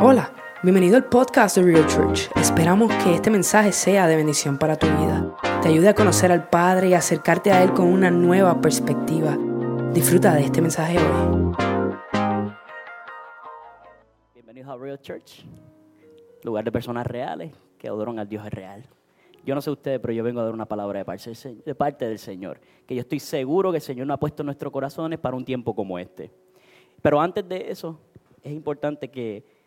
Hola, bienvenido al podcast de Real Church. Esperamos que este mensaje sea de bendición para tu vida. Te ayude a conocer al Padre y acercarte a Él con una nueva perspectiva. Disfruta de este mensaje hoy. Bienvenidos a Real Church, lugar de personas reales que adoran al Dios real. Yo no sé ustedes, pero yo vengo a dar una palabra de parte, de parte del Señor, que yo estoy seguro que el Señor nos ha puesto en nuestros corazones para un tiempo como este. Pero antes de eso, es importante que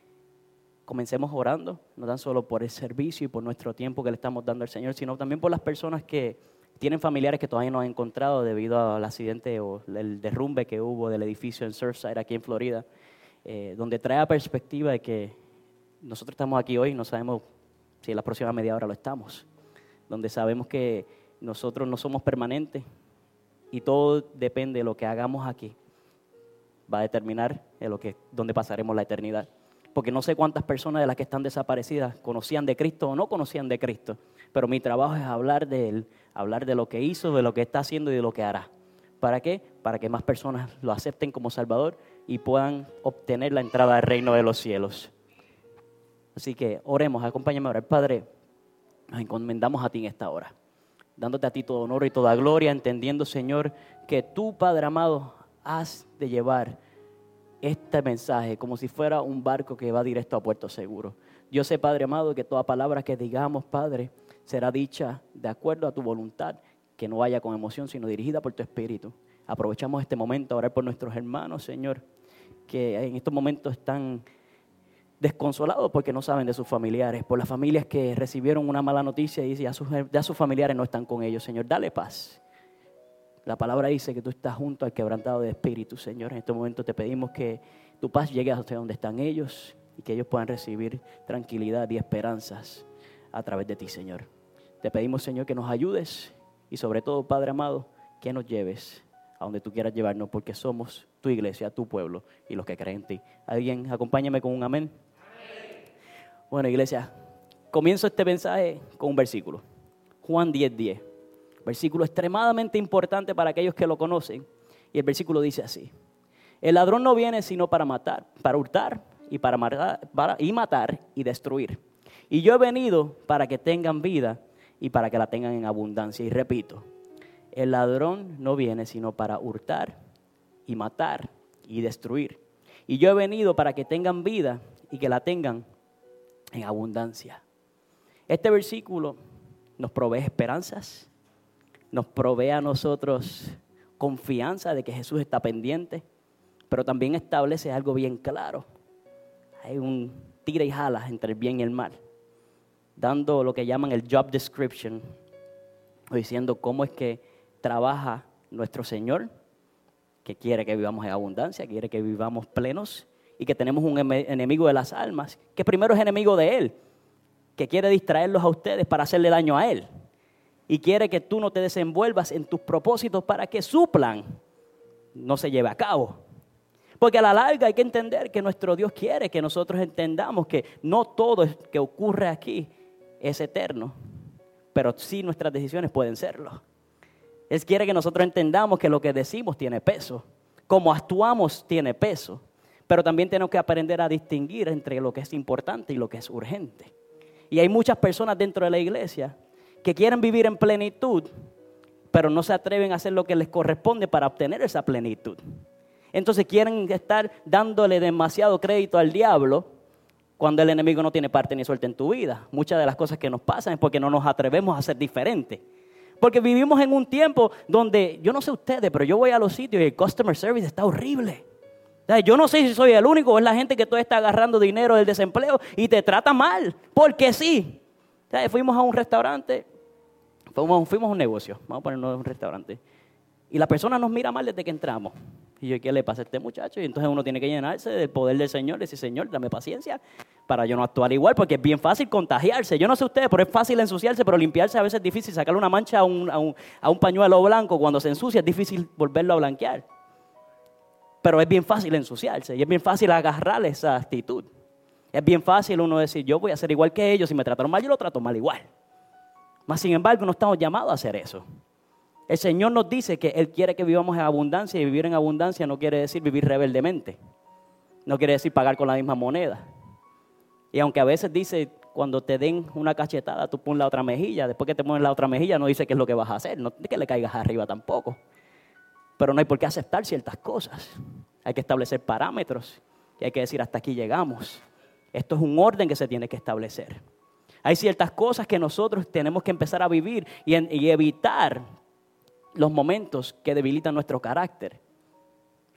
comencemos orando, no tan solo por el servicio y por nuestro tiempo que le estamos dando al Señor, sino también por las personas que tienen familiares que todavía no han encontrado debido al accidente o el derrumbe que hubo del edificio en Surfside aquí en Florida, eh, donde trae a perspectiva de que nosotros estamos aquí hoy no sabemos si en la próxima media hora lo estamos, donde sabemos que nosotros no somos permanentes y todo depende de lo que hagamos aquí, va a determinar en lo que, dónde pasaremos la eternidad porque no sé cuántas personas de las que están desaparecidas conocían de Cristo o no conocían de Cristo, pero mi trabajo es hablar de Él, hablar de lo que hizo, de lo que está haciendo y de lo que hará. ¿Para qué? Para que más personas lo acepten como Salvador y puedan obtener la entrada al reino de los cielos. Así que oremos, acompáñame a orar. Padre, nos encomendamos a ti en esta hora, dándote a ti todo honor y toda gloria, entendiendo, Señor, que tú, Padre amado, has de llevar este mensaje como si fuera un barco que va directo a puerto seguro. Yo sé, Padre amado, que toda palabra que digamos, Padre, será dicha de acuerdo a tu voluntad, que no vaya con emoción, sino dirigida por tu espíritu. Aprovechamos este momento a orar por nuestros hermanos, Señor, que en estos momentos están desconsolados porque no saben de sus familiares, por las familias que recibieron una mala noticia y ya sus, ya sus familiares no están con ellos. Señor, dale paz. La palabra dice que tú estás junto al quebrantado de espíritu, Señor. En este momento te pedimos que tu paz llegue hasta donde están ellos y que ellos puedan recibir tranquilidad y esperanzas a través de ti, Señor. Te pedimos, Señor, que nos ayudes y sobre todo, Padre amado, que nos lleves a donde tú quieras llevarnos, porque somos tu iglesia, tu pueblo y los que creen en ti. ¿Alguien acompáñame con un amén? Bueno, iglesia, comienzo este mensaje con un versículo. Juan 10:10. 10. Versículo extremadamente importante para aquellos que lo conocen. Y el versículo dice así. El ladrón no viene sino para matar, para hurtar y para matar, y matar y destruir. Y yo he venido para que tengan vida y para que la tengan en abundancia. Y repito, el ladrón no viene sino para hurtar y matar y destruir. Y yo he venido para que tengan vida y que la tengan en abundancia. Este versículo nos provee esperanzas, nos provee a nosotros confianza de que Jesús está pendiente, pero también establece algo bien claro. Hay un tira y jala entre el bien y el mal, dando lo que llaman el job description, diciendo cómo es que trabaja nuestro Señor, que quiere que vivamos en abundancia, quiere que vivamos plenos y que tenemos un enemigo de las almas, que primero es enemigo de Él, que quiere distraerlos a ustedes para hacerle daño a Él y quiere que tú no te desenvuelvas en tus propósitos para que su plan no se lleve a cabo. Porque a la larga hay que entender que nuestro Dios quiere que nosotros entendamos que no todo que ocurre aquí es eterno, pero sí nuestras decisiones pueden serlo. Él quiere que nosotros entendamos que lo que decimos tiene peso, como actuamos tiene peso, pero también tenemos que aprender a distinguir entre lo que es importante y lo que es urgente. Y hay muchas personas dentro de la iglesia que quieren vivir en plenitud, pero no se atreven a hacer lo que les corresponde para obtener esa plenitud. Entonces quieren estar dándole demasiado crédito al diablo cuando el enemigo no tiene parte ni suerte en tu vida. Muchas de las cosas que nos pasan es porque no nos atrevemos a ser diferentes. Porque vivimos en un tiempo donde, yo no sé ustedes, pero yo voy a los sitios y el customer service está horrible. yo no sé si soy el único o es la gente que tú está agarrando dinero del desempleo y te trata mal, porque sí. fuimos a un restaurante Fuimos, a un negocio, vamos a ponernos un restaurante. Y la persona nos mira mal desde que entramos. Y yo, ¿qué le pasa a este muchacho? Y entonces uno tiene que llenarse del poder del Señor, decir, Señor, dame paciencia para yo no actuar igual, porque es bien fácil contagiarse. Yo no sé ustedes, pero es fácil ensuciarse, pero limpiarse a veces es difícil. Sacarle una mancha a un, a un, a un pañuelo blanco cuando se ensucia es difícil volverlo a blanquear. Pero es bien fácil ensuciarse y es bien fácil agarrar esa actitud. Es bien fácil uno decir, yo voy a ser igual que ellos, si me trataron mal, yo lo trato mal igual. Mas sin embargo, no estamos llamados a hacer eso. El Señor nos dice que Él quiere que vivamos en abundancia y vivir en abundancia no quiere decir vivir rebeldemente. No quiere decir pagar con la misma moneda. Y aunque a veces dice, cuando te den una cachetada, tú pones la otra mejilla. Después que te pones la otra mejilla, no dice qué es lo que vas a hacer. No que le caigas arriba tampoco. Pero no hay por qué aceptar ciertas cosas. Hay que establecer parámetros. Y hay que decir, hasta aquí llegamos. Esto es un orden que se tiene que establecer. Hay ciertas cosas que nosotros tenemos que empezar a vivir y, evitar los momentos que debilitan nuestro carácter.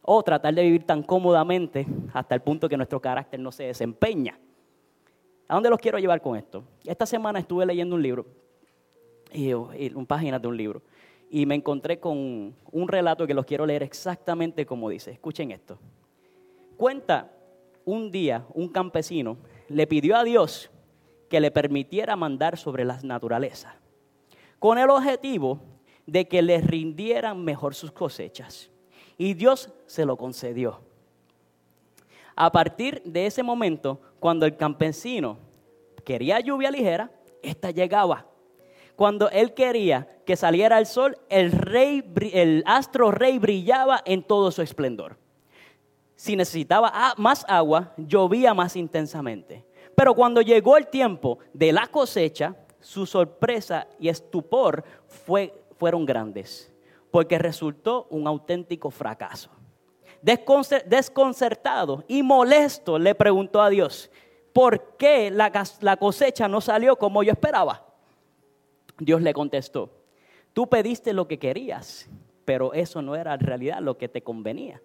O tratar de vivir tan cómodamente hasta el punto que nuestro carácter no se desempeña. ¿A dónde los quiero llevar con esto? Esta semana estuve leyendo un libro, y, un página de un libro, y me encontré con un relato que los quiero leer exactamente como dice. Escuchen esto. Cuenta un día un campesino le pidió a Dios que le permitiera mandar sobre las naturalezas, con el objetivo de que le rindieran mejor sus cosechas. Y Dios se lo concedió. A partir de ese momento, cuando el campesino quería lluvia ligera, esta llegaba. Cuando él quería que saliera el sol, el, rey, el astro rey brillaba en todo su esplendor. Si necesitaba más agua, llovía más intensamente. Pero cuando llegó el tiempo de la cosecha, su sorpresa y estupor fueron grandes, porque resultó un auténtico fracaso. Desconcertado y molesto le preguntó a Dios, ¿por qué la cosecha no salió como yo esperaba? Dios le contestó, tú pediste lo que querías, pero eso no era en realidad lo que te convenía.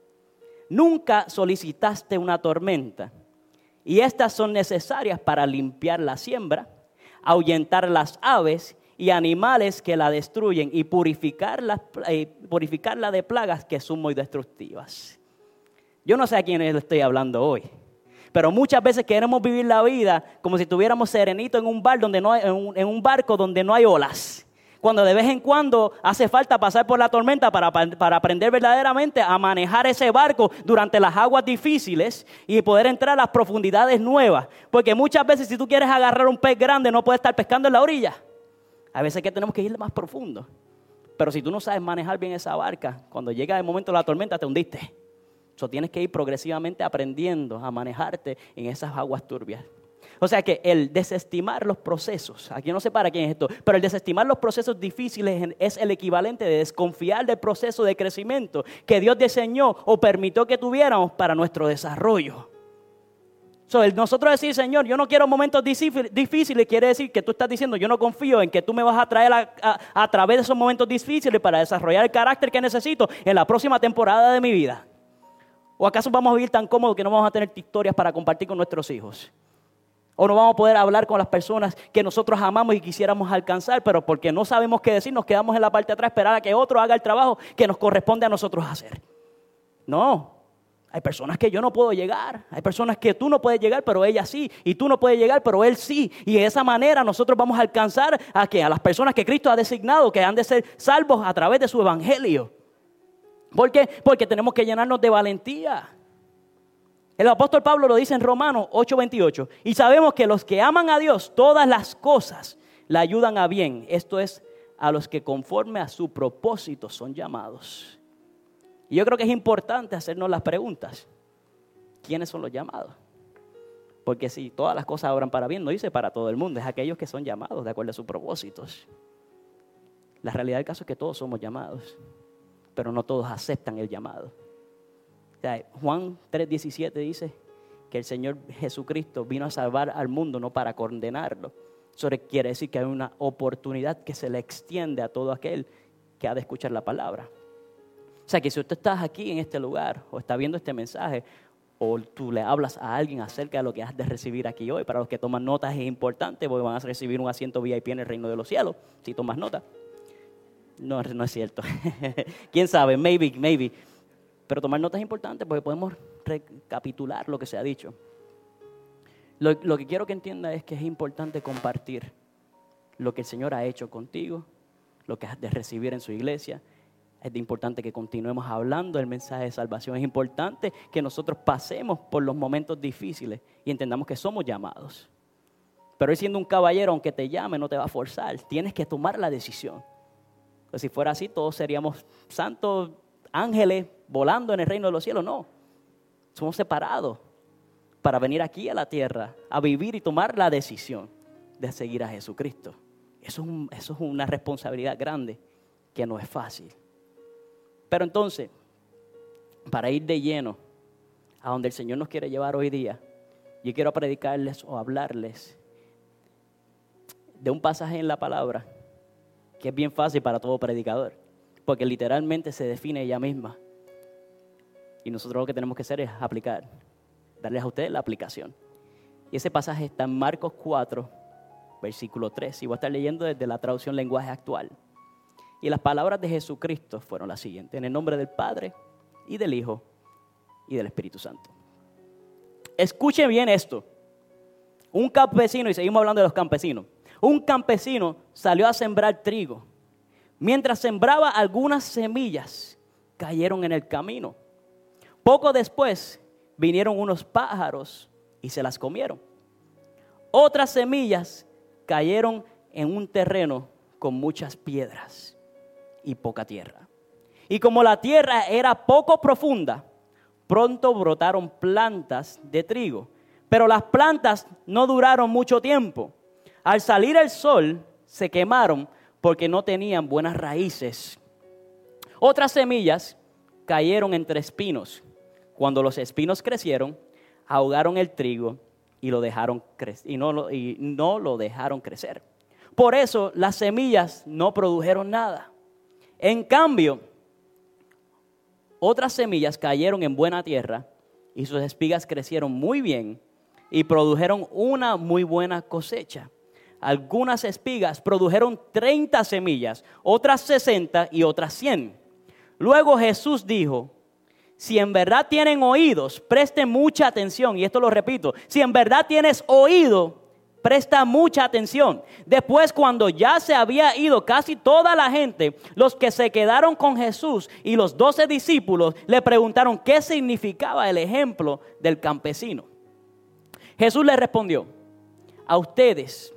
Nunca solicitaste una tormenta y estas son necesarias para limpiar la siembra, ahuyentar las aves y animales que la destruyen y purificarla, eh, purificarla de plagas que son muy destructivas. Yo no sé a quién estoy hablando hoy. Pero muchas veces queremos vivir la vida como si estuviéramos serenitos en un bar donde no en, un, barco donde no hay olas. Cuando de vez en cuando hace falta pasar por la tormenta para, para, aprender verdaderamente a manejar ese barco durante las aguas difíciles y poder entrar a las profundidades nuevas. Porque muchas veces si tú quieres agarrar un pez grande no puedes estar pescando en la orilla. A veces que tenemos que ir más profundo. Pero si tú no sabes manejar bien esa barca, cuando llega el momento de la tormenta te hundiste tienes que ir progresivamente aprendiendo a manejarte en esas aguas turbias. O sea que el desestimar los procesos, aquí no sé para quién es esto, pero el desestimar los procesos difíciles es el equivalente de desconfiar del proceso de crecimiento que Dios diseñó o permitió que tuviéramos para nuestro desarrollo. El nosotros decir, Señor, yo no quiero momentos difíciles, quiere decir que tú estás diciendo, yo no confío en que tú me vas a traer a través de esos momentos difíciles para desarrollar el carácter que necesito en la próxima temporada de mi vida. ¿O acaso vamos a vivir tan cómodos que no vamos a tener historias para compartir con nuestros hijos? ¿O no vamos a poder hablar con las personas que nosotros amamos y quisiéramos alcanzar, pero porque no sabemos qué decir, nos quedamos en la parte de atrás esperar a que otro haga el trabajo que nos corresponde a nosotros hacer? No, hay personas que yo no puedo llegar, hay personas que tú no puedes llegar, pero ella sí, y tú no puedes llegar, pero él sí. Y de esa manera nosotros vamos a alcanzar a que a las personas que Cristo ha designado, que han de ser salvos a través de su evangelio. ¿Por qué? Porque tenemos que llenarnos de valentía. El apóstol Pablo lo dice en Romanos 8:28. Y sabemos que los que aman a Dios, todas las cosas le ayudan a bien. Esto es a los que conforme a su propósito son llamados. Y yo creo que es importante hacernos las preguntas. ¿Quiénes son los llamados? Porque si todas las cosas obran para bien, no dice para todo el mundo, es aquellos que son llamados de acuerdo a sus propósitos. La realidad del caso es que todos somos llamados pero no todos aceptan el llamado. Juan 3:17 dice que el Señor Jesucristo vino a salvar al mundo, no para condenarlo. Eso quiere decir que hay una oportunidad que se le extiende a todo aquel que ha de escuchar la palabra. O sea que si usted está aquí en este lugar o está viendo este mensaje o tú le hablas a alguien acerca de lo que has de recibir aquí hoy, para los que toman notas es importante porque van a recibir un asiento VIP en el reino de los cielos, si tomas nota. No, no es cierto. ¿Quién sabe? Maybe, maybe. Pero tomar notas es importante porque podemos recapitular lo que se ha dicho. Lo, lo, que quiero que entienda es que es importante compartir lo que el Señor ha hecho contigo, lo que has de recibir en su iglesia. Es importante que continuemos hablando del mensaje de salvación. Es importante que nosotros pasemos por los momentos difíciles y entendamos que somos llamados. Pero siendo un caballero, aunque te llame, no te va a forzar. Tienes que tomar la decisión. Pues si fuera así, todos seríamos santos ángeles volando en el reino de los cielos. No, somos separados. para venir aquí a la tierra a vivir y tomar la decisión de seguir a Jesucristo. Eso es, eso es una responsabilidad grande que no es fácil. Pero entonces, para ir de lleno a donde el Señor nos quiere llevar hoy día, yo quiero predicarles o hablarles de un pasaje en la palabra que es bien fácil para todo predicador, porque literalmente se define ella misma. Y nosotros lo que tenemos que hacer es aplicar, darles a ustedes la aplicación. Y ese pasaje está en Marcos 4, versículo 3, y voy a estar leyendo desde la traducción lenguaje actual. Y las palabras de Jesucristo fueron las siguientes, en el nombre del Padre y del Hijo y del Espíritu Santo. Escuchen bien esto. Un campesino, y seguimos hablando de los campesinos, un campesino salió a sembrar trigo. Mientras sembraba algunas semillas, cayeron en el camino. Poco después vinieron unos pájaros y se las comieron. Otras semillas cayeron en un terreno con muchas piedras y poca tierra. Y como la tierra era poco profunda, pronto brotaron plantas de trigo. Pero las plantas no duraron mucho tiempo. Al salir el sol, se quemaron porque no tenían buenas raíces. Otras semillas cayeron entre espinos. Cuando los espinos crecieron, ahogaron el trigo y, lo dejaron y, no y no lo dejaron crecer. Por eso las semillas no produjeron nada. En cambio, otras semillas cayeron en buena tierra y sus espigas crecieron muy bien y produjeron una muy buena cosecha. Algunas espigas produjeron 30 semillas, otras 60 y otras 100. Luego Jesús dijo, si en verdad tienen oídos, presten mucha atención. Y esto lo repito, si en verdad tienes oído, Presta mucha atención. Después, cuando ya se había ido casi toda la gente, los que se quedaron con Jesús y los doce discípulos le preguntaron qué significaba el ejemplo del campesino. Jesús le respondió, a ustedes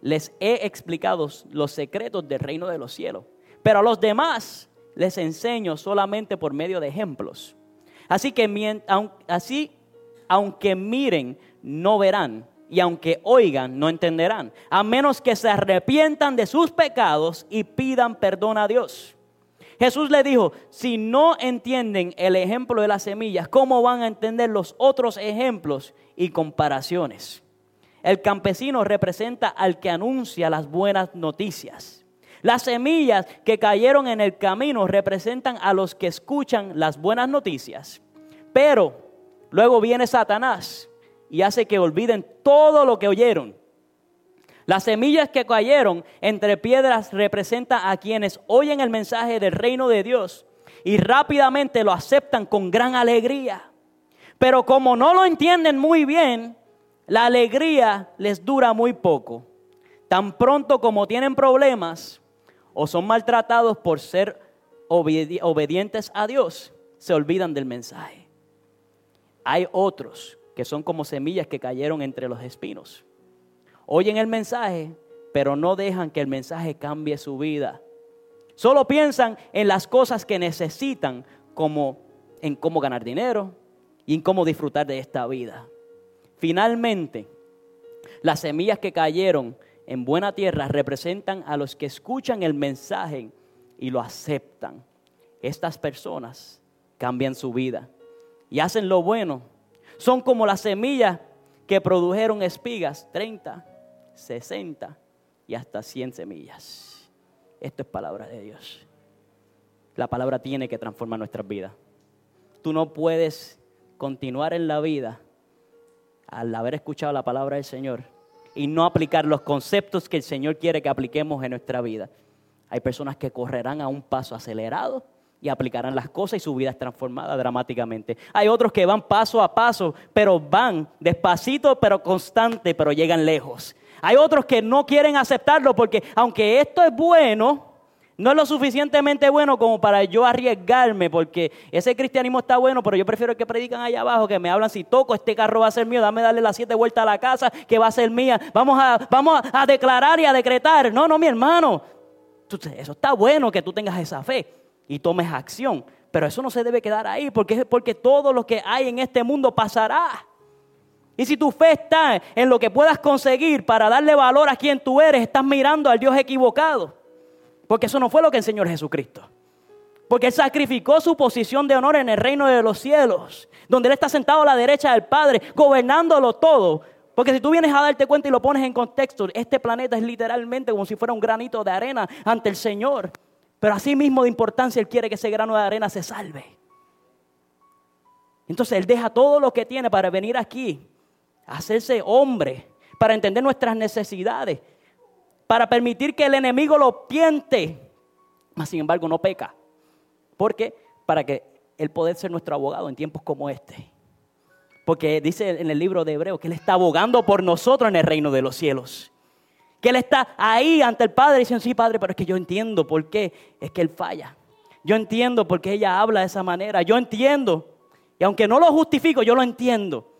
les he explicado los secretos del reino de los cielos, pero a los demás les enseño solamente por medio de ejemplos. Así que así, aunque miren, no verán y aunque oigan, no entenderán, a menos que se arrepientan de sus pecados y pidan perdón a Dios. Jesús le dijo, si no entienden el ejemplo de las semillas, ¿cómo van a entender los otros ejemplos y comparaciones? El campesino representa al que anuncia las buenas noticias. Las semillas que cayeron en el camino representan a los que escuchan las buenas noticias. Pero luego viene Satanás y hace que olviden todo lo que oyeron. Las semillas que cayeron entre piedras representan a quienes oyen el mensaje del reino de Dios y rápidamente lo aceptan con gran alegría. Pero como no lo entienden muy bien, la alegría les dura muy poco. Tan pronto como tienen problemas o son maltratados por ser obedientes a Dios, se olvidan del mensaje. Hay otros que son como semillas que cayeron entre los espinos. Oyen el mensaje, pero no dejan que el mensaje cambie su vida. Solo piensan en las cosas que necesitan, como en cómo ganar dinero y en cómo disfrutar de esta vida. Finalmente, las semillas que cayeron en buena tierra representan a los que escuchan el mensaje y lo aceptan. Estas personas cambian su vida y hacen lo bueno son como las semillas que produjeron espigas, 30, 60 y hasta 100 semillas. Esto es palabra de Dios. La palabra tiene que transformar nuestras vidas. Tú no puedes continuar en la vida al haber escuchado la palabra del Señor y no aplicar los conceptos que el Señor quiere que apliquemos en nuestra vida. Hay personas que correrán a un paso acelerado y aplicarán las cosas y su vida es transformada dramáticamente. Hay otros que van paso a paso, pero van despacito, pero constante, pero llegan lejos. Hay otros que no quieren aceptarlo porque aunque esto es bueno, no es lo suficientemente bueno como para yo arriesgarme, porque ese cristianismo está bueno, pero yo prefiero que predican allá abajo, que me hablan, si toco este carro va a ser mío, dame darle las siete vueltas a la casa, que va a ser mía. Vamos a, vamos a declarar y a decretar. No, no, mi hermano. Eso está bueno que tú tengas esa fe y tomes acción. Pero eso no se debe quedar ahí, porque porque todo lo que hay en este mundo pasará. Y si tu fe está en lo que puedas conseguir para darle valor a quien tú eres, estás mirando al Dios equivocado. Porque eso no fue lo que enseñó Jesucristo. Porque Él sacrificó su posición de honor en el reino de los cielos, donde Él está sentado a la derecha del Padre, gobernándolo todo. Porque si tú vienes a darte cuenta y lo pones en contexto, este planeta es literalmente como si fuera un granito de arena ante el Señor. Pero así mismo de importancia Él quiere que ese grano de arena se salve. Entonces Él deja todo lo que tiene para venir aquí, hacerse hombre, para entender nuestras necesidades, para permitir que el enemigo lo piente, mas sin embargo no peca. Porque para que Él pueda ser nuestro abogado en tiempos como este. Porque dice en el libro de Hebreo que Él está abogando por nosotros en el reino de los cielos. Que Él está ahí ante el Padre diciendo, sí, Padre, pero es que yo entiendo por qué es que Él falla. Yo entiendo por qué ella habla de esa manera. Yo entiendo. Y aunque no lo justifico, yo lo entiendo.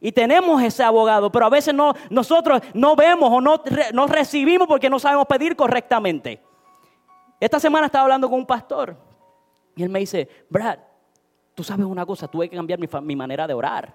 Y tenemos ese abogado, pero a veces no, nosotros no vemos o no, no recibimos porque no sabemos pedir correctamente. Esta semana estaba hablando con un pastor y él me dice, Brad, tú sabes una cosa, tuve que cambiar mi, mi manera de orar.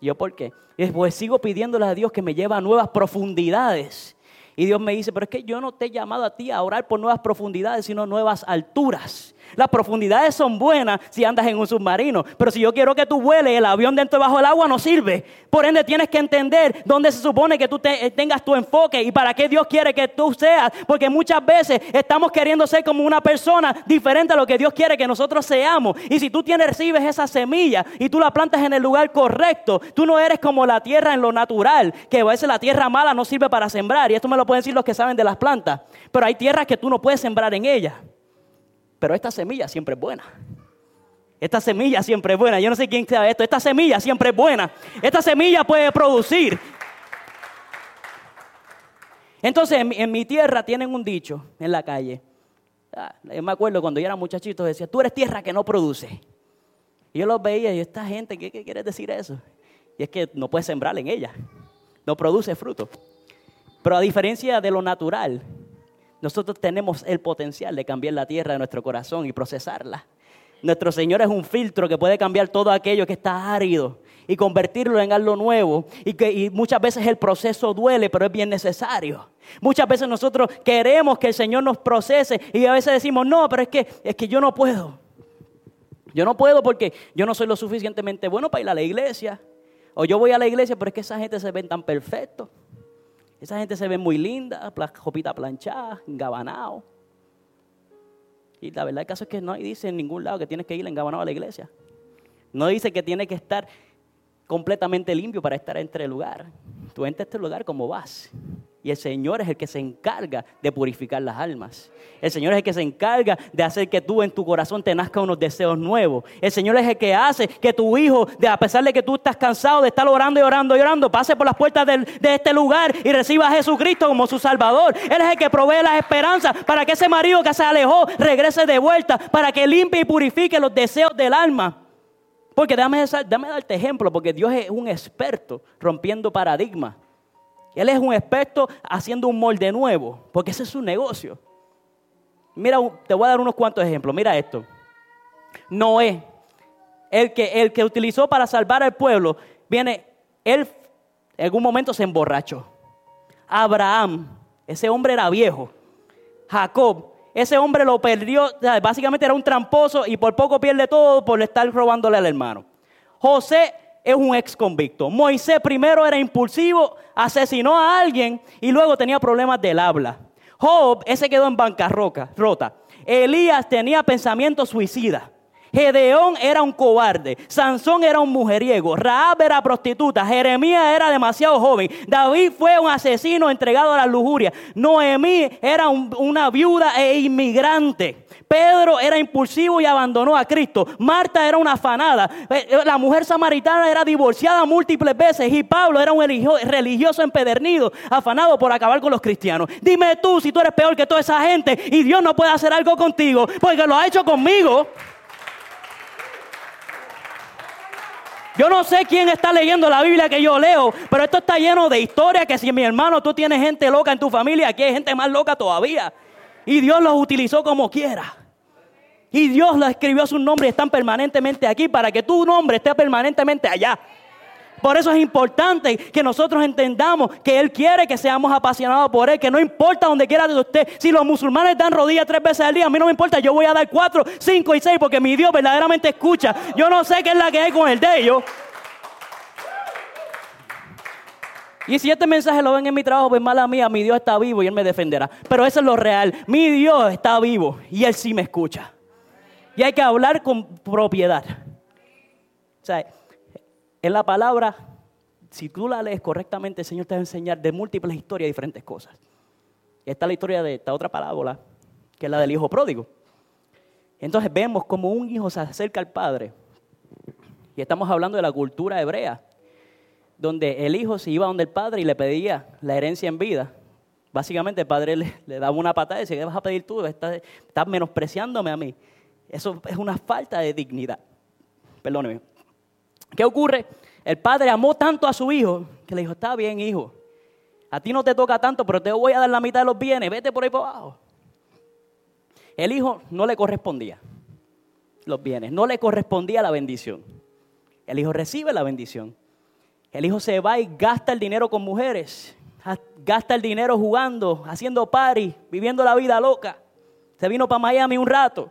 Y yo, ¿por qué? Y pues sigo pidiéndole a Dios que me lleve a nuevas profundidades. Y Dios me dice, pero es que yo no te he llamado a ti a orar por nuevas profundidades, sino nuevas alturas. Las profundidades son buenas si andas en un submarino, pero si yo quiero que tú vueles, el avión dentro bajo el agua no sirve. Por ende tienes que entender dónde se supone que tú eh, tengas tu enfoque y para qué Dios quiere que tú seas, porque muchas veces estamos queriendo ser como una persona diferente a lo que Dios quiere que nosotros seamos. Y si tú tienes, recibes esa semilla y tú la plantas en el lugar correcto, tú no eres como la tierra en lo natural, que a veces la tierra mala no sirve para sembrar, y esto me lo pueden decir los que saben de las plantas, pero hay tierras que tú no puedes sembrar en ellas. Pero esta semilla siempre es buena. Esta semilla siempre es buena. Yo no sé quién sabe esto. Esta semilla siempre es buena. Esta semilla puede producir. Entonces, en mi, tierra tienen un dicho en la calle. Ah, me acuerdo cuando yo era muchachito, decía, tú eres tierra que no produce. Y yo los veía y esta gente, ¿qué, qué quiere decir eso? Y es que no puedes sembrar en ella. No produce fruto. Pero a diferencia de lo natural, nosotros tenemos el potencial de cambiar la tierra de nuestro corazón y procesarla. Nuestro Señor es un filtro que puede cambiar todo aquello que está árido y convertirlo en algo nuevo. Y, que, muchas veces el proceso duele, pero es bien necesario. Muchas veces nosotros queremos que el Señor nos procese y a veces decimos, no, pero es que, es que yo no puedo. Yo no puedo porque yo no soy lo suficientemente bueno para ir a la iglesia. O yo voy a la iglesia, pero es que esa gente se ven tan perfectos. Esa gente se ve muy linda, jopita planchada, engabanado. Y la verdad el caso es que no dice en ningún lado que tienes que ir engabanado a la iglesia. No dice que tienes que estar completamente limpio para estar entre el lugar. Tú entras a este lugar como vas. Y el Señor es el que se encarga de purificar las almas. El Señor es el que se encarga de hacer que tú en tu corazón te nazcan unos deseos nuevos. El Señor es el que hace que tu hijo, de, a pesar de que tú estás cansado de estar orando y orando y orando, pase por las puertas de este lugar y reciba a Jesucristo como su Salvador. Él es el que provee las esperanzas para que ese marido que se alejó regrese de vuelta, para que limpie y purifique los deseos del alma. Porque dame, dame darte ejemplo, porque Dios es un experto rompiendo paradigmas. Él es un experto haciendo un molde nuevo, porque ese es su negocio. Mira, te voy a dar unos cuantos ejemplos. Mira esto. Noé, el que, el que utilizó para salvar al pueblo, viene, él en algún momento se emborrachó. Abraham, ese hombre era viejo. Jacob, ese hombre lo perdió, básicamente era un tramposo y por poco pierde todo por estar robándole al hermano. José es un ex convicto. Moisés primero era impulsivo, asesinó a alguien y luego tenía problemas del habla. Job, ese quedó en bancarrota. Rota. Elías tenía pensamientos suicidas. Gedeón era un cobarde, Sansón era un mujeriego, Raab era prostituta, Jeremías era demasiado joven, David fue un asesino entregado a la lujuria, Noemí era una viuda e inmigrante. Pedro era impulsivo y abandonó a Cristo. Marta era una afanada. Eh, eh, la mujer samaritana era divorciada múltiples veces. Y Pablo era un religioso empedernido, afanado por acabar con los cristianos. Dime tú si tú eres peor que toda esa gente y Dios no puede hacer algo contigo porque lo ha hecho conmigo. Yo no sé quién está leyendo la Biblia que yo leo, pero esto está lleno de historias que si mi hermano tú tienes gente loca en tu familia, aquí hay gente más loca todavía. Y Dios los utilizó como quiera. Y Dios los escribió a su nombre y están permanentemente aquí para que tu nombre esté permanentemente allá. Por eso es importante que nosotros entendamos que Él quiere que seamos apasionados por Él, que no importa donde quiera de usted. Si los musulmanes dan rodillas tres veces al día, a mí no me importa, yo voy a dar cuatro, cinco y seis porque mi Dios verdaderamente escucha. Yo no sé qué es la que hay con el de ellos. Y si este mensaje lo ven en mi trabajo, pues mala mía, mi Dios está vivo y Él me defenderá. Pero eso es lo real. Mi Dios está vivo y Él sí me escucha. Y hay que hablar con propiedad. O sea, en la palabra, si tú la lees correctamente, el Señor te va a enseñar de múltiples historias diferentes cosas. Esta es la historia de esta otra parábola, que es la del hijo pródigo. Entonces vemos como un hijo se acerca al padre. Y estamos hablando de la cultura hebrea, donde el hijo se iba donde el padre y le pedía la herencia en vida. Básicamente el padre le, daba una patada y decía, ¿qué vas a pedir tú? Estás, estás menospreciándome a mí. Eso es una falta de dignidad. Perdóneme. ¿Qué ocurre? El padre amó tanto a su hijo que le dijo, está bien, hijo. A ti no te toca tanto, pero te voy a dar la mitad de los bienes. Vete por ahí por abajo. El hijo no le correspondía los bienes, no le correspondía la bendición. El hijo recibe la bendición. El hijo se va y gasta el dinero con mujeres, gasta el dinero jugando, haciendo party, viviendo la vida loca. Se vino para Miami un rato.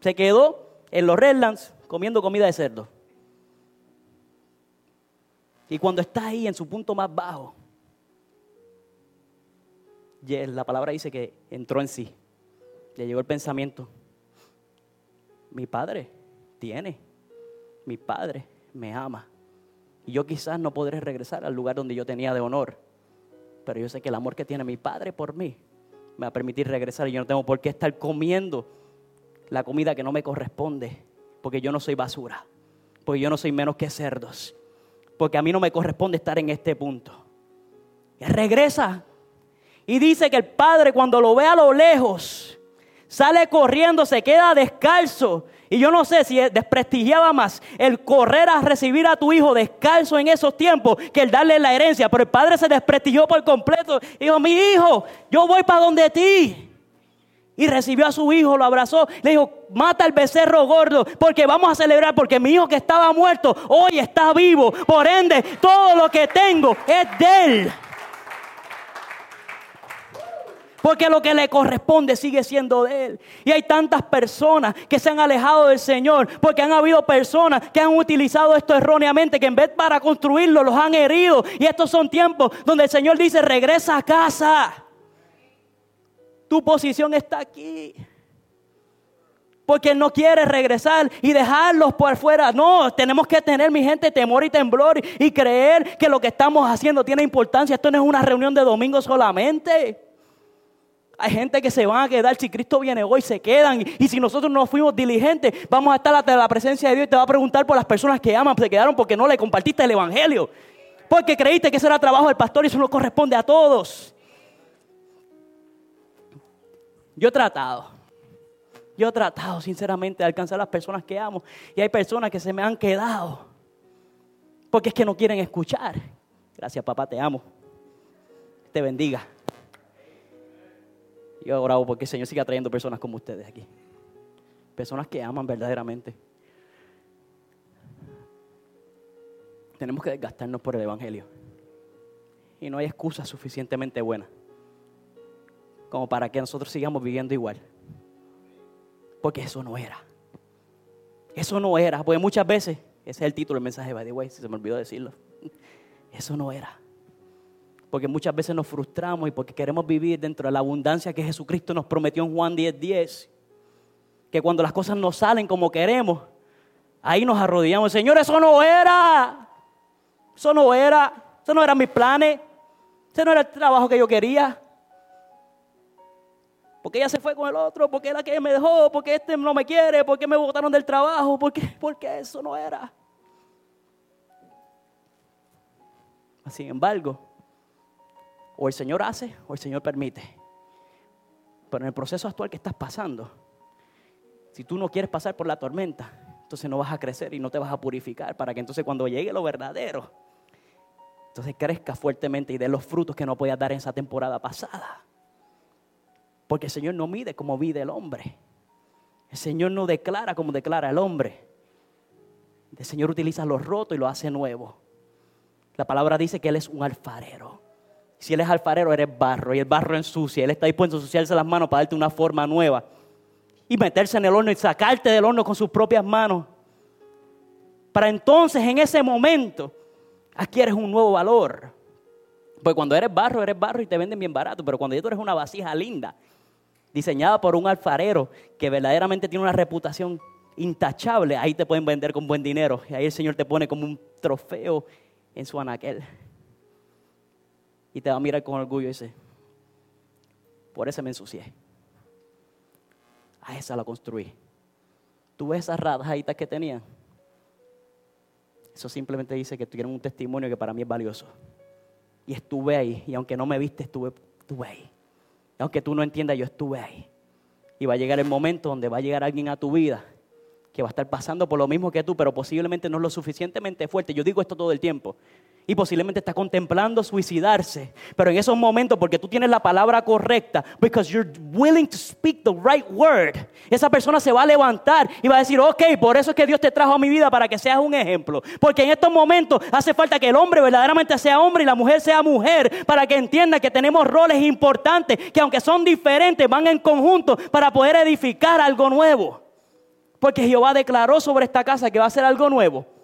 Se quedó en los Redlands comiendo comida de cerdo. Y cuando está ahí en su punto más bajo, la palabra dice que entró en sí. Le llegó el pensamiento. Mi padre tiene. Mi padre me ama. Y yo quizás no podré regresar al lugar donde yo tenía de honor. Pero yo sé que el amor que tiene mi padre por mí me va a permitir regresar y yo no tengo por qué estar comiendo la comida que no me corresponde, porque yo no soy basura, porque yo no soy menos que cerdos, porque a mí no me corresponde estar en este punto. Y regresa y dice que el padre cuando lo ve a lo lejos, sale corriendo, se queda descalzo. Y yo no sé si desprestigiaba más el correr a recibir a tu hijo descalzo en esos tiempos que el darle la herencia. Pero el padre se desprestigió por completo. Dijo, mi hijo, yo voy para donde ti y recibió a su hijo, lo abrazó, le dijo, mata al becerro gordo, porque vamos a celebrar, porque mi hijo que estaba muerto, hoy está vivo. Por ende, todo lo que tengo es de él. Porque lo que le corresponde sigue siendo de Él. Y hay tantas personas que se han alejado del Señor. Porque han habido personas que han utilizado esto erróneamente. Que en vez para construirlo los han herido. Y estos son tiempos donde el Señor dice, regresa a casa. Tu posición está aquí. Porque Él no quiere regresar y dejarlos por fuera. No, tenemos que tener, mi gente, temor y temblor y creer que lo que estamos haciendo tiene importancia. Esto no es una reunión de domingo solamente. Hay gente que se van a quedar, si Cristo viene hoy, se quedan. Y si nosotros no fuimos diligentes, vamos a estar ante la presencia de Dios y te va a preguntar por las personas que aman, se quedaron porque no le compartiste el Evangelio. Porque creíste que ese era trabajo del pastor y eso no corresponde a todos. Yo he tratado, yo he tratado sinceramente de alcanzar a las personas que amo y hay personas que se me han quedado porque es que no quieren escuchar. Gracias papá, te amo. Te bendiga. Yo he orado porque el Señor siga trayendo personas como ustedes aquí. Personas que aman verdaderamente. Tenemos que desgastarnos por el Evangelio. Y no hay excusa suficientemente buena como para que nosotros sigamos viviendo igual. Porque eso no era. Eso no era. Porque muchas veces, ese es el título del mensaje, by the way, si se me olvidó decirlo. Eso no era. Porque muchas veces nos frustramos y porque queremos vivir dentro de la abundancia que Jesucristo nos prometió en Juan 10:10. 10, que cuando las cosas no salen como queremos, ahí nos arrodillamos. Señor, eso no era. Eso no era. Eso no eran mis planes. Ese no era el trabajo que yo quería porque ella se fue con el otro, porque la que me dejó, porque este no me quiere, porque me botaron del trabajo, porque, porque eso no era. Sin embargo, o el Señor hace o el Señor permite. Pero en el proceso actual que estás pasando, si tú no quieres pasar por la tormenta, entonces no vas a crecer y no te vas a purificar para que entonces cuando llegue lo verdadero, entonces crezca fuertemente y dé los frutos que no podías dar en esa temporada pasada. Porque el Señor no mide como mide el hombre. El Señor no declara como declara el hombre. El Señor utiliza lo roto y lo hace nuevo. La palabra dice que Él es un alfarero. Si Él es alfarero, eres barro y el barro ensucia. Él está dispuesto a ensuciarse las manos para darte una forma nueva y meterse en el horno y sacarte del horno con sus propias manos. Para entonces, en ese momento, adquieres un nuevo valor. Pues cuando eres barro, eres barro y te venden bien barato. Pero cuando tú eres una vasija linda, diseñada por un alfarero que verdaderamente tiene una reputación intachable, ahí te pueden vender con buen dinero. Y ahí el Señor te pone como un trofeo en su anaquel. Y te va a mirar con orgullo y dice, por eso me ensucié. A esa la construí. ¿Tú ves esas radajitas que tenían? Eso simplemente dice que tuvieron un testimonio que para mí es valioso. Y estuve ahí. Y aunque no me viste, estuve, estuve ahí. Aunque tú no entiendas, yo estuve ahí. Y va a llegar el momento donde va a llegar alguien a tu vida que va a estar pasando por lo mismo que tú, pero posiblemente no es lo suficientemente fuerte. Yo digo esto todo el tiempo y posiblemente está contemplando suicidarse. Pero en esos momentos, porque tú tienes la palabra correcta, because you're willing to speak the right word, esa persona se va a levantar y va a decir, ok, por eso es que Dios te trajo a mi vida para que seas un ejemplo. Porque en estos momentos hace falta que el hombre verdaderamente sea hombre y la mujer sea mujer, para que entienda que tenemos roles importantes, que aunque son diferentes, van en conjunto para poder edificar algo nuevo. Porque Jehová declaró sobre esta casa que va a ser algo nuevo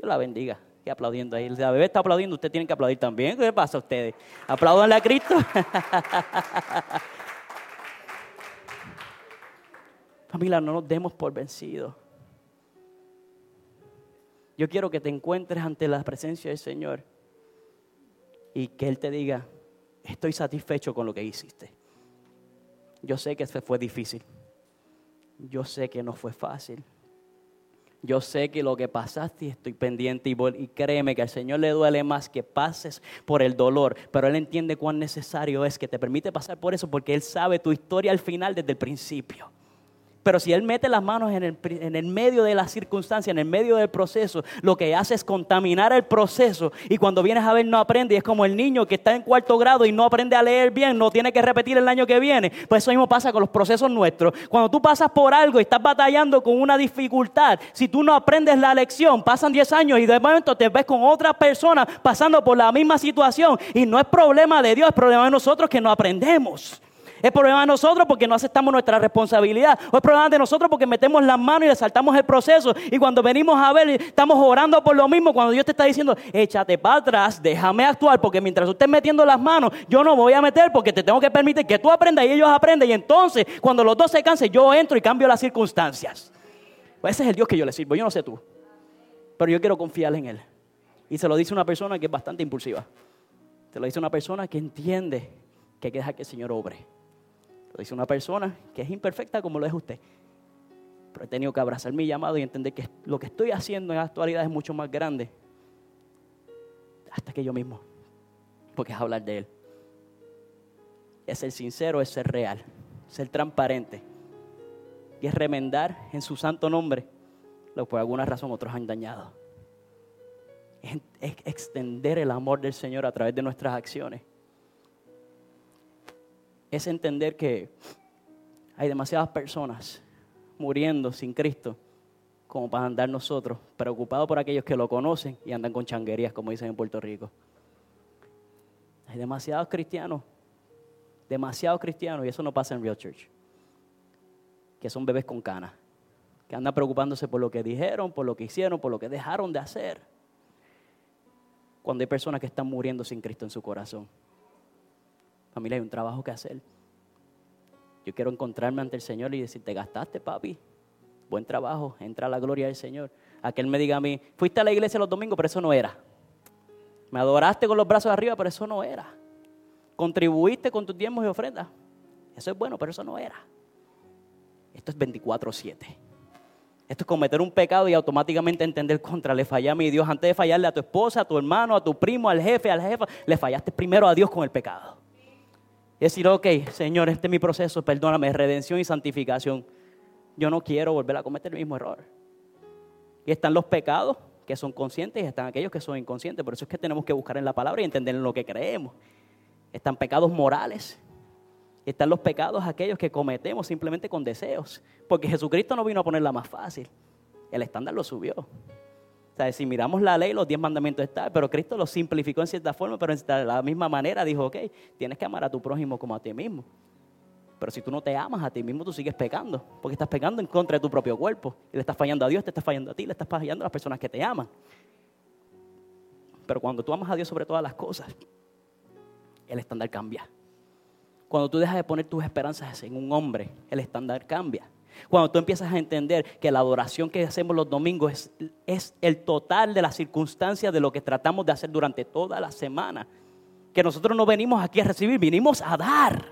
Dios la bendiga. Y aplaudiendo ahí. La bebé está aplaudiendo, ustedes tienen que aplaudir también. ¿Qué pasa a ustedes? Aplaudanle a Cristo. Familia, no nos demos por vencidos. Yo quiero que te encuentres ante la presencia del Señor y que Él te diga, estoy satisfecho con lo que hiciste. Yo sé que fue difícil. Yo sé que no fue fácil. Yo sé que lo que pasaste estoy pendiente y, y, créeme que al Señor le duele más que pases por el dolor, pero Él entiende cuán necesario es que te permite pasar por eso porque Él sabe tu historia al final desde el principio. Pero si Él mete las manos en el, medio de la circunstancia, en el medio del proceso, lo que hace es contaminar el proceso. Y cuando vienes a ver no aprende. Y es como el niño que está en cuarto grado y no aprende a leer bien, no tiene que repetir el año que viene. Pues eso mismo pasa con los procesos nuestros. Cuando tú pasas por algo y estás batallando con una dificultad, si tú no aprendes la lección, pasan 10 años y de momento te ves con otra persona pasando por la misma situación. Y no es problema de Dios, es problema de nosotros que no aprendemos. Es problema de nosotros porque no aceptamos nuestra responsabilidad. O es problema de nosotros porque metemos las manos y le saltamos el proceso. Y cuando venimos a ver, estamos orando por lo mismo. Cuando Dios te está diciendo, échate para atrás, déjame actuar. Porque mientras tú estés metiendo las manos, yo no voy a meter porque te tengo que permitir que tú aprendas y ellos aprendan. Y entonces, cuando los dos se cansen, yo entro y cambio las circunstancias. Pues ese es el Dios que yo le sirvo. Yo no sé tú. Pero yo quiero confiar en Él. Y se lo dice una persona que es bastante impulsiva. Se lo dice una persona que entiende que dejar que el Señor obre. Lo dice una persona que es imperfecta como lo es usted. Pero he tenido que abrazar mi llamado y entender que lo que estoy haciendo en la actualidad es mucho más grande. Hasta que yo mismo. Porque es hablar de Él. Es ser sincero, es ser real. Ser transparente. Y es remendar en su santo nombre lo que por alguna razón otros han dañado. Es, extender el amor del Señor a través de nuestras acciones es entender que hay demasiadas personas muriendo sin Cristo como para andar nosotros preocupados por aquellos que lo conocen y andan con changuerías, como dicen en Puerto Rico. Hay demasiados cristianos, demasiados cristianos, y eso no pasa en Real Church, que son bebés con canas, que andan preocupándose por lo que dijeron, por lo que hicieron, por lo que dejaron de hacer, cuando hay personas que están muriendo sin Cristo en su corazón. Familia, hay un trabajo que hacer. Yo quiero encontrarme ante el Señor y decir, te gastaste, papi. Buen trabajo, entra a la gloria del Señor. A que Él me diga a mí, fuiste a la iglesia los domingos, pero eso no era. Me adoraste con los brazos arriba, pero eso no era. Contribuiste con tus diezmos y ofrendas. Eso es bueno, pero eso no era. Esto es 24-7. Esto es cometer un pecado y automáticamente entender contra, le fallé a mi Dios. Antes de fallarle a tu esposa, a tu hermano, a tu primo, al jefe, al jefa, le fallaste primero a Dios con el pecado. Y decir, ok, Señor, este es mi proceso, perdóname, redención y santificación. Yo no quiero volver a cometer el mismo error. Y están los pecados que son conscientes y están aquellos que son inconscientes. Por eso es que tenemos que buscar en la palabra y entender en lo que creemos. Están pecados morales Están los pecados aquellos que cometemos simplemente con deseos. Porque Jesucristo no vino a ponerla más fácil. El estándar lo subió. Sea, si miramos la ley, los diez mandamientos están, pero Cristo lo simplificó en cierta forma, pero de la misma manera dijo, ok, tienes que amar a tu prójimo como a ti mismo. Pero si tú no te amas a ti mismo, tú sigues pecando, porque estás pecando en contra de tu propio cuerpo. Y le estás fallando a Dios, te estás fallando a ti, le estás fallando a las personas que te aman. Pero cuando tú amas a Dios sobre todas las cosas, el estándar cambia. Cuando tú dejas de poner tus esperanzas en un hombre, el estándar cambia. Cuando tú empiezas a entender que la adoración que hacemos los domingos es, el total de las circunstancias de lo que tratamos de hacer durante toda la semana. Que nosotros no venimos aquí a recibir, vinimos a dar.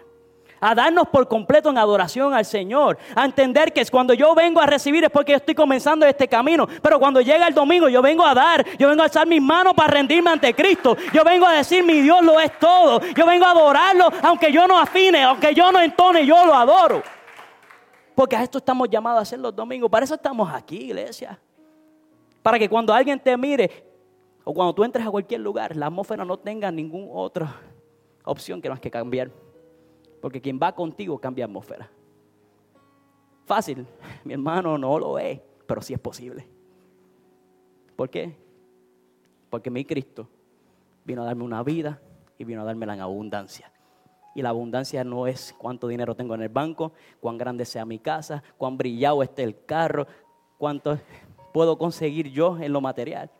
A darnos por completo en adoración al Señor, a entender que cuando yo vengo a recibir es porque yo estoy comenzando este camino, pero cuando llega el domingo yo vengo a dar, yo vengo a alzar mis manos para rendirme ante Cristo, yo vengo a decir mi Dios lo es todo, yo vengo a adorarlo aunque yo no afine, aunque yo no entone, yo lo adoro. Porque a esto estamos llamados a hacer los domingos, para eso estamos aquí, iglesia. Para que cuando alguien te mire o cuando tú entres a cualquier lugar, la atmósfera no tenga ninguna otra opción que más que cambiar. Porque quien va contigo cambia atmósfera. Fácil, mi hermano no lo es, pero sí es posible. ¿Por qué? Porque mi Cristo vino a darme una vida y vino a dármela en abundancia. Y la abundancia no es cuánto dinero tengo en el banco, cuán grande sea mi casa, cuán brillado esté el carro, cuánto puedo conseguir yo en lo material.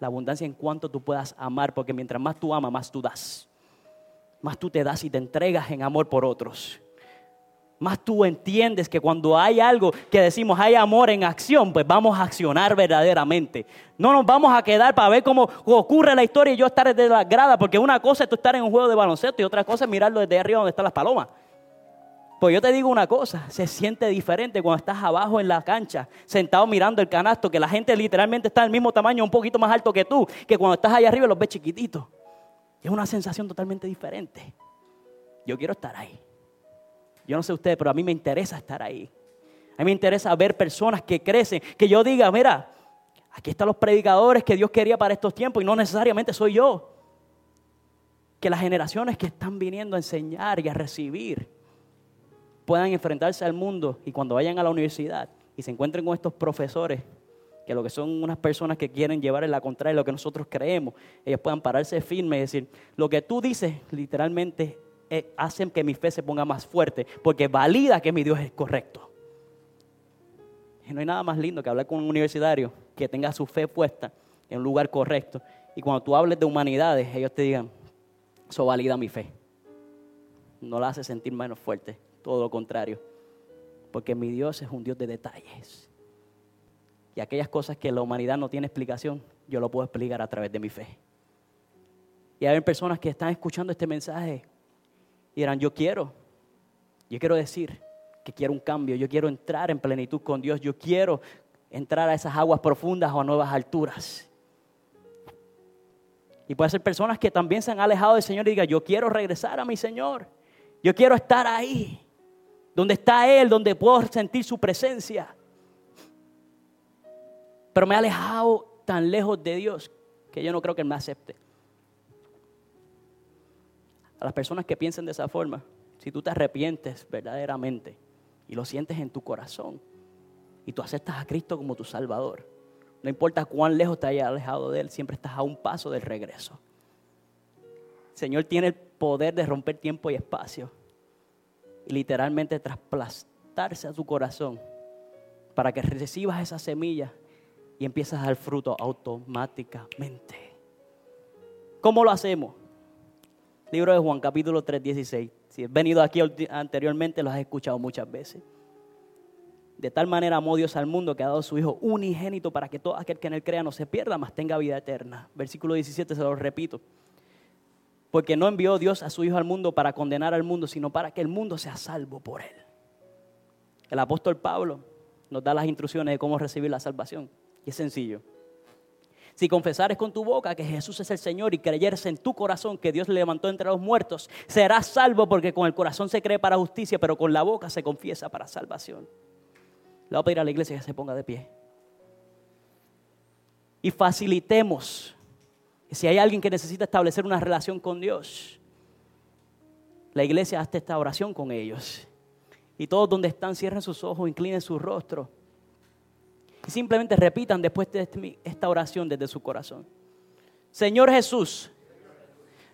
La abundancia en cuanto tú puedas amar, porque mientras más tú amas, más tú das más tú te das y te entregas en amor por otros. Más tú entiendes que cuando hay algo que decimos hay amor en acción, pues vamos a accionar verdaderamente. No nos vamos a quedar para ver cómo ocurre la historia y yo estar desde la grada, porque una cosa es tú estar en un juego de baloncesto y otra cosa es mirarlo desde arriba donde están las palomas. Pues yo te digo una cosa, se siente diferente cuando estás abajo en la cancha, sentado mirando el canasto, que la gente literalmente está del mismo tamaño, un poquito más alto que tú, que cuando estás allá arriba los ves chiquititos. Es una sensación totalmente diferente. Yo quiero estar ahí. Yo no sé ustedes, pero a mí me interesa estar ahí. A mí me interesa ver personas que crecen, que yo diga, mira, aquí están los predicadores que Dios quería para estos tiempos y no necesariamente soy yo. Que las generaciones que están viniendo a enseñar y a recibir puedan enfrentarse al mundo y cuando vayan a la universidad y se encuentren con estos profesores que lo que son unas personas que quieren llevar en la contraria lo que nosotros creemos, ellos puedan pararse firme y decir, lo que tú dices literalmente eh, hace que mi fe se ponga más fuerte, porque valida que mi Dios es correcto. Y no hay nada más lindo que hablar con un universitario que tenga su fe puesta en un lugar correcto. Y cuando tú hables de humanidades, ellos te digan, eso valida mi fe. No la hace sentir menos fuerte, todo lo contrario. Porque mi Dios es un Dios de detalles. Y aquellas cosas que la humanidad no tiene explicación, yo lo puedo explicar a través de mi fe. Y hay personas que están escuchando este mensaje y dirán, yo quiero, yo quiero decir que quiero un cambio, yo quiero entrar en plenitud con Dios, yo quiero entrar a esas aguas profundas o a nuevas alturas. Y puede ser personas que también se han alejado del Señor y digan, yo quiero regresar a mi Señor, yo quiero estar ahí, donde está Él, donde puedo sentir su presencia pero me he alejado tan lejos de Dios que yo no creo que Él me acepte. A las personas que piensen de esa forma, si tú te arrepientes verdaderamente y lo sientes en tu corazón y tú aceptas a Cristo como tu Salvador, no importa cuán lejos te hayas alejado de Él, siempre estás a un paso del regreso. El Señor tiene el poder de romper tiempo y espacio y literalmente trasplantarse a tu corazón para que recibas esa semilla y empiezas a dar fruto automáticamente. ¿Cómo lo hacemos? Libro de Juan, capítulo 3, 16. Si has venido aquí anteriormente, lo has escuchado muchas veces. De tal manera amó Dios al mundo que ha dado su Hijo unigénito para que todo aquel que en él crea no se pierda, mas tenga vida eterna. Versículo 17 se lo repito. Porque no envió Dios a su Hijo al mundo para condenar al mundo, sino para que el mundo sea salvo por él. El apóstol Pablo nos da las instrucciones de cómo recibir la salvación. Y es sencillo. Si confesares con tu boca que Jesús es el Señor y creyeres en tu corazón que Dios le levantó entre los muertos, serás salvo porque con el corazón se cree para justicia, pero con la boca se confiesa para salvación. Le voy a pedir a la iglesia que se ponga de pie. Y facilitemos. Si hay alguien que necesita establecer una relación con Dios, la iglesia hace esta oración con ellos. Y todos donde están cierren sus ojos, inclinen su rostro. Simplemente repitan después de este, esta oración desde su corazón. Señor Jesús,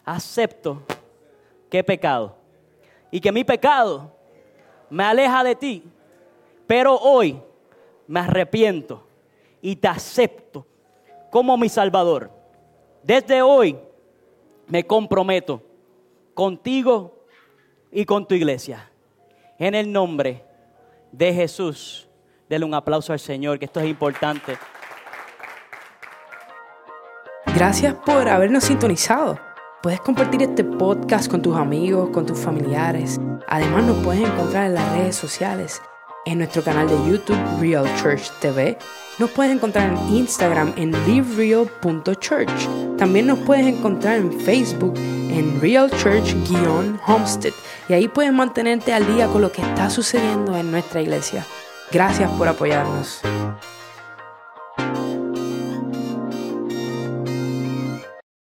acepto que he pecado y que mi pecado me aleja de ti, pero hoy me arrepiento y te acepto como mi Salvador. Desde hoy me comprometo contigo y con tu iglesia. En el nombre de Jesús, denle un aplauso al Señor, que esto es importante. Gracias por habernos sintonizado. Puedes compartir este podcast con tus amigos, con tus familiares. Además nos puedes encontrar en las redes sociales, en nuestro canal de YouTube Real Church TV. Nos puedes encontrar en Instagram en livereal.church. También nos puedes encontrar en Facebook en Real Church-Homestead. Y ahí puedes mantenerte al día con lo que está sucediendo en nuestra iglesia. Gracias por apoyarnos.